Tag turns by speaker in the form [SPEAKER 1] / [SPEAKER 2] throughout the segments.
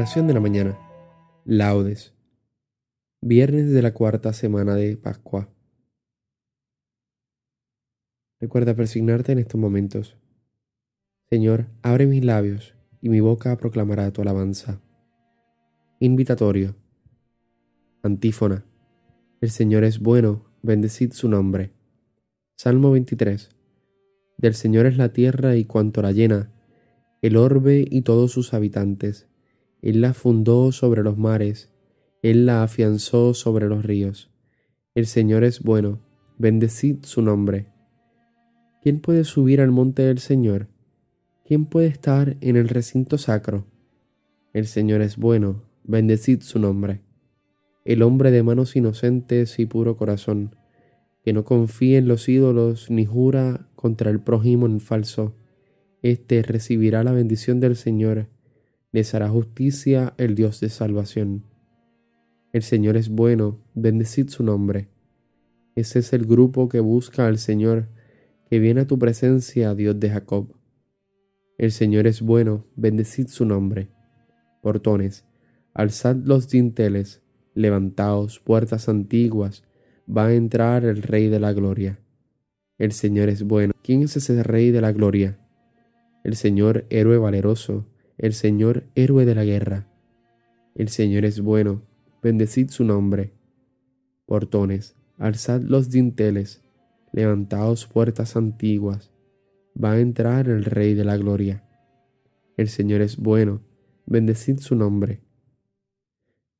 [SPEAKER 1] De la mañana. Laudes. Viernes de la cuarta semana de Pascua. Recuerda persignarte en estos momentos. Señor, abre mis labios y mi boca proclamará tu alabanza. Invitatorio. Antífona. El Señor es bueno, bendecid su nombre. Salmo 23. Del Señor es la tierra y cuanto la llena, el orbe y todos sus habitantes él la fundó sobre los mares, Él la afianzó sobre los ríos. El Señor es bueno, bendecid su nombre. ¿Quién puede subir al monte del Señor? ¿Quién puede estar en el recinto sacro? El Señor es bueno, bendecid su nombre. El hombre de manos inocentes y puro corazón, que no confía en los ídolos ni jura contra el prójimo en falso, éste recibirá la bendición del Señor les hará justicia el Dios de salvación. El Señor es bueno, bendecid su nombre. Ese es el grupo que busca al Señor, que viene a tu presencia, Dios de Jacob. El Señor es bueno, bendecid su nombre. Portones, alzad los dinteles, levantaos puertas antiguas, va a entrar el Rey de la Gloria. El Señor es bueno. ¿Quién es ese Rey de la Gloria? El Señor héroe valeroso, el Señor héroe de la guerra. El Señor es bueno, bendecid su nombre. Portones, alzad los dinteles, levantaos puertas antiguas, va a entrar el Rey de la Gloria. El Señor es bueno, bendecid su nombre.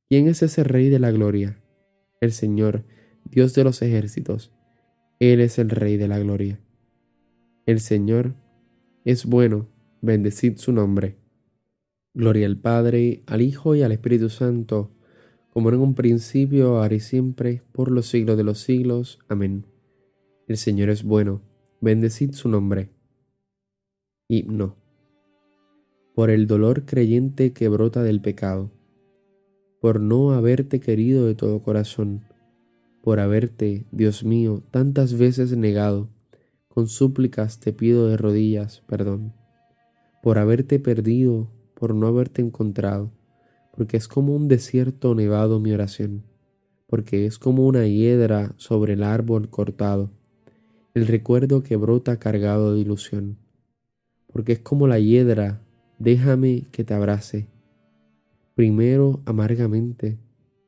[SPEAKER 1] ¿Quién es ese Rey de la Gloria? El Señor, Dios de los ejércitos. Él es el Rey de la Gloria. El Señor es bueno, bendecid su nombre. Gloria al Padre, al Hijo y al Espíritu Santo, como en un principio, ahora y siempre, por los siglos de los siglos. Amén. El Señor es bueno, bendecid su nombre. Himno. Por el dolor creyente que brota del pecado, por no haberte querido de todo corazón, por haberte, Dios mío, tantas veces negado, con súplicas te pido de rodillas perdón, por haberte perdido por no haberte encontrado, porque es como un desierto nevado mi oración, porque es como una hiedra sobre el árbol cortado, el recuerdo que brota cargado de ilusión, porque es como la hiedra, déjame que te abrace, primero amargamente,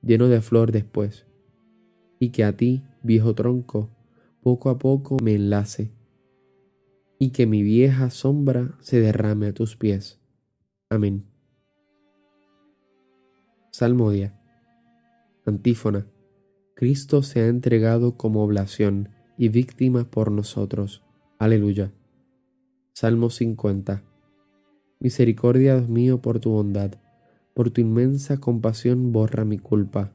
[SPEAKER 1] lleno de flor después, y que a ti, viejo tronco, poco a poco me enlace, y que mi vieja sombra se derrame a tus pies. Amén. Salmodia. Antífona. Cristo se ha entregado como oblación y víctima por nosotros. Aleluya. Salmo 50. Misericordia, Dios mío, por tu bondad, por tu inmensa compasión borra mi culpa.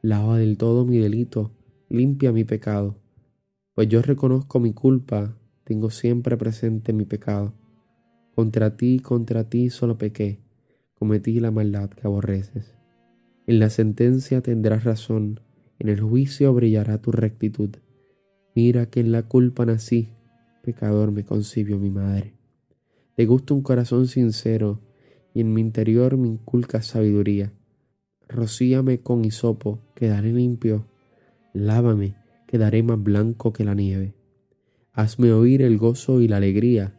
[SPEAKER 1] Lava del todo mi delito, limpia mi pecado. Pues yo reconozco mi culpa, tengo siempre presente mi pecado contra ti, contra ti solo pequé, cometí la maldad que aborreces. En la sentencia tendrás razón, en el juicio brillará tu rectitud. Mira que en la culpa nací, pecador me concibió mi madre. Te gusta un corazón sincero, y en mi interior me inculca sabiduría. Rocíame con hisopo, quedaré limpio. Lávame, quedaré más blanco que la nieve. Hazme oír el gozo y la alegría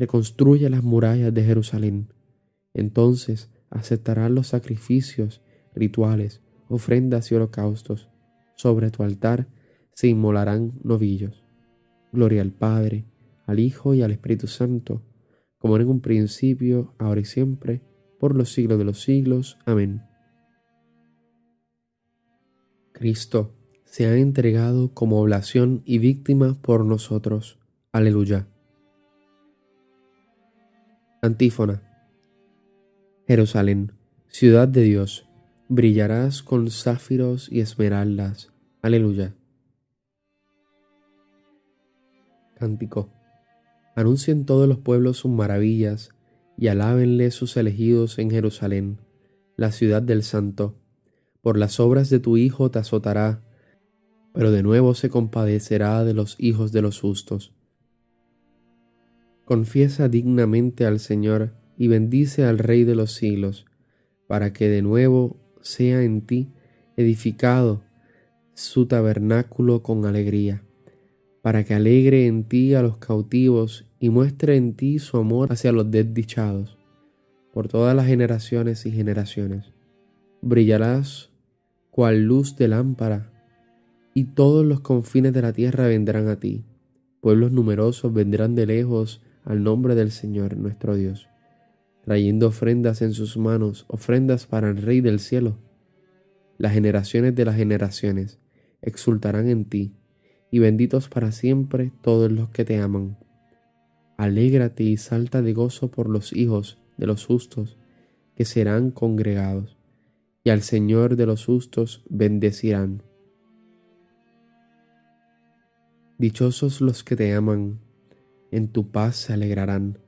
[SPEAKER 1] reconstruye las murallas de Jerusalén. Entonces aceptarás los sacrificios, rituales, ofrendas y holocaustos. Sobre tu altar se inmolarán novillos. Gloria al Padre, al Hijo y al Espíritu Santo, como en un principio, ahora y siempre, por los siglos de los siglos. Amén. Cristo se ha entregado como oblación y víctima por nosotros. Aleluya. Antífona. Jerusalén, ciudad de Dios, brillarás con záfiros y esmeraldas. Aleluya. Cántico. Anuncien todos los pueblos sus maravillas y alábenle sus elegidos en Jerusalén, la ciudad del Santo. Por las obras de tu Hijo te azotará, pero de nuevo se compadecerá de los hijos de los justos. Confiesa dignamente al Señor y bendice al Rey de los siglos, para que de nuevo sea en ti edificado su tabernáculo con alegría, para que alegre en ti a los cautivos y muestre en ti su amor hacia los desdichados, por todas las generaciones y generaciones. Brillarás cual luz de lámpara, y todos los confines de la tierra vendrán a ti. Pueblos numerosos vendrán de lejos al nombre del Señor nuestro Dios, trayendo ofrendas en sus manos, ofrendas para el Rey del cielo. Las generaciones de las generaciones exultarán en ti, y benditos para siempre todos los que te aman. Alégrate y salta de gozo por los hijos de los justos, que serán congregados, y al Señor de los justos bendecirán. Dichosos los que te aman, en tu paz se alegrarán.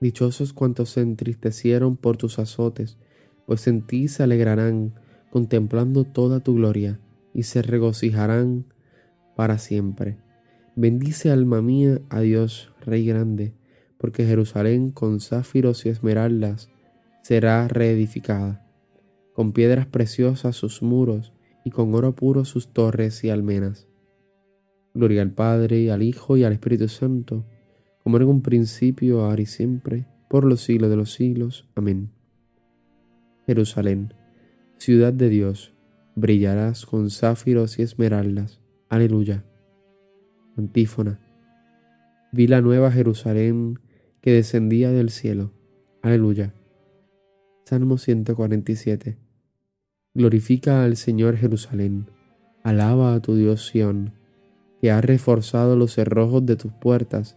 [SPEAKER 1] Dichosos cuantos se entristecieron por tus azotes, pues en ti se alegrarán, contemplando toda tu gloria, y se regocijarán para siempre. Bendice alma mía a Dios, Rey grande, porque Jerusalén con záfiros y esmeraldas será reedificada, con piedras preciosas sus muros, y con oro puro sus torres y almenas. Gloria al Padre, al Hijo y al Espíritu Santo, como en un principio, ahora y siempre, por los siglos de los siglos. Amén. Jerusalén, ciudad de Dios, brillarás con záfiros y esmeraldas. Aleluya. Antífona. Vi la nueva Jerusalén que descendía del cielo. Aleluya. Salmo 147. Glorifica al Señor Jerusalén. Alaba a tu Dios Sión, que ha reforzado los cerrojos de tus puertas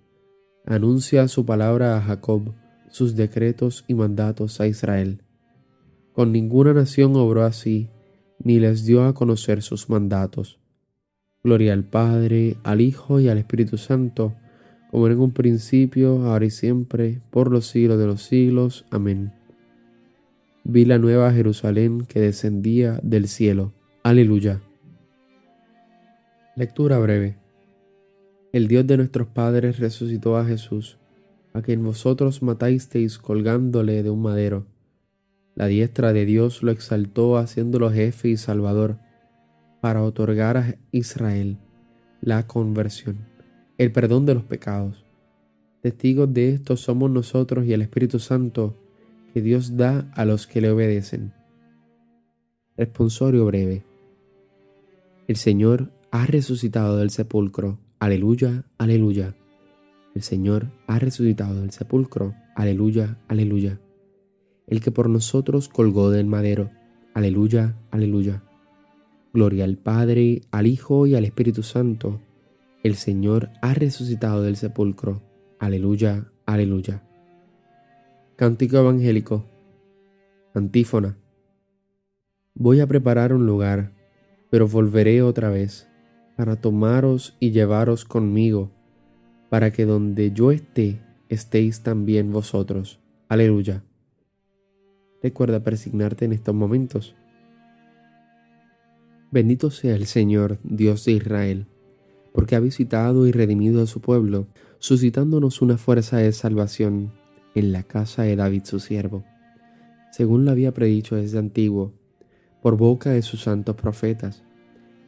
[SPEAKER 1] anuncia su palabra a Jacob, sus decretos y mandatos a Israel. Con ninguna nación obró así, ni les dio a conocer sus mandatos. Gloria al Padre, al Hijo y al Espíritu Santo, como en un principio, ahora y siempre, por los siglos de los siglos. Amén. Vi la nueva Jerusalén que descendía del cielo. Aleluya. Lectura breve. El Dios de nuestros padres resucitó a Jesús, a quien vosotros matasteis colgándole de un madero. La diestra de Dios lo exaltó haciéndolo jefe y salvador, para otorgar a Israel la conversión, el perdón de los pecados. Testigos de esto somos nosotros y el Espíritu Santo que Dios da a los que le obedecen. Responsorio breve. El Señor ha resucitado del sepulcro Aleluya, aleluya. El Señor ha resucitado del sepulcro. Aleluya, aleluya. El que por nosotros colgó del madero. Aleluya, aleluya. Gloria al Padre, al Hijo y al Espíritu Santo. El Señor ha resucitado del sepulcro. Aleluya, aleluya. Cántico evangélico. Antífona. Voy a preparar un lugar, pero volveré otra vez para tomaros y llevaros conmigo, para que donde yo esté, estéis también vosotros. Aleluya. Recuerda persignarte en estos momentos. Bendito sea el Señor, Dios de Israel, porque ha visitado y redimido a su pueblo, suscitándonos una fuerza de salvación en la casa de David su siervo, según lo había predicho desde antiguo, por boca de sus santos profetas.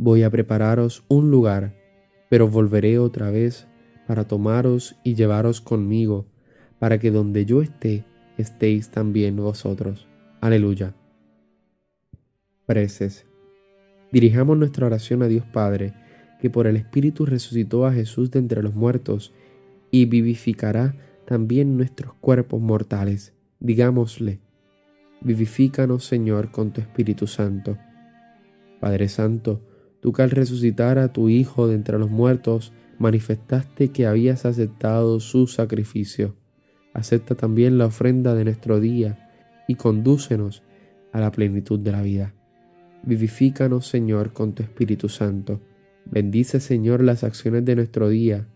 [SPEAKER 1] Voy a prepararos un lugar, pero volveré otra vez para tomaros y llevaros conmigo, para que donde yo esté, estéis también vosotros. Aleluya. Preces. Dirijamos nuestra oración a Dios Padre, que por el Espíritu resucitó a Jesús de entre los muertos y vivificará también nuestros cuerpos mortales. Digámosle, vivifícanos Señor con tu Espíritu Santo. Padre Santo, tú que al resucitar a tu Hijo de entre los muertos, manifestaste que habías aceptado su sacrificio. Acepta también la ofrenda de nuestro día y condúcenos a la plenitud de la vida. Vivifícanos, Señor, con tu Espíritu Santo Bendice, Señor, las acciones de nuestro día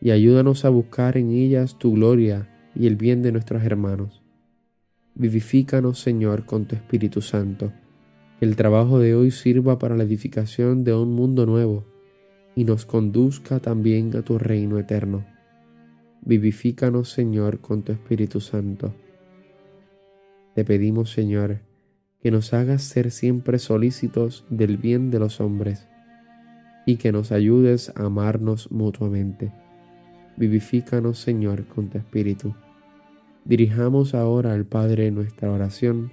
[SPEAKER 1] y ayúdanos a buscar en ellas tu gloria y el bien de nuestros hermanos. Vivifícanos, Señor, con tu Espíritu Santo. Que el trabajo de hoy sirva para la edificación de un mundo nuevo y nos conduzca también a tu reino eterno. Vivifícanos, Señor, con tu Espíritu Santo. Te pedimos, Señor, que nos hagas ser siempre solícitos del bien de los hombres y que nos ayudes a amarnos mutuamente. Vivifícanos, Señor, con tu Espíritu. Dirijamos ahora al Padre nuestra oración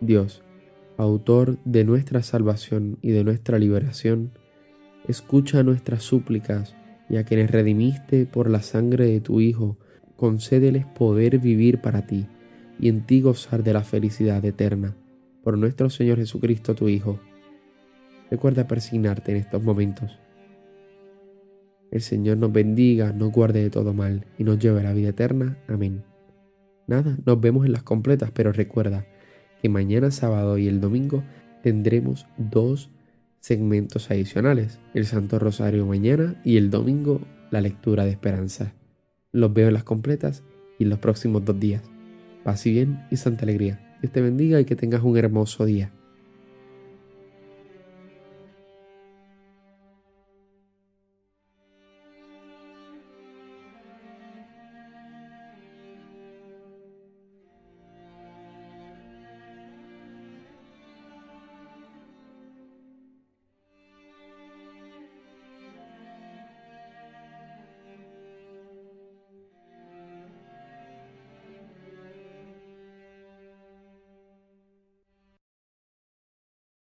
[SPEAKER 1] Dios, autor de nuestra salvación y de nuestra liberación, escucha nuestras súplicas y a quienes redimiste por la sangre de tu Hijo, concédeles poder vivir para ti y en ti gozar de la felicidad eterna. Por nuestro Señor Jesucristo, tu Hijo Recuerda persignarte en estos momentos. El Señor nos bendiga, nos guarde de todo mal y nos lleve a la vida eterna. Amén. Nada, nos vemos en las completas, pero recuerda que mañana sábado y el domingo tendremos dos segmentos adicionales. El Santo Rosario mañana y el domingo la lectura de esperanza. Los veo en las completas y en los próximos dos días. Paz y bien y santa alegría. Dios te bendiga y que tengas un hermoso día.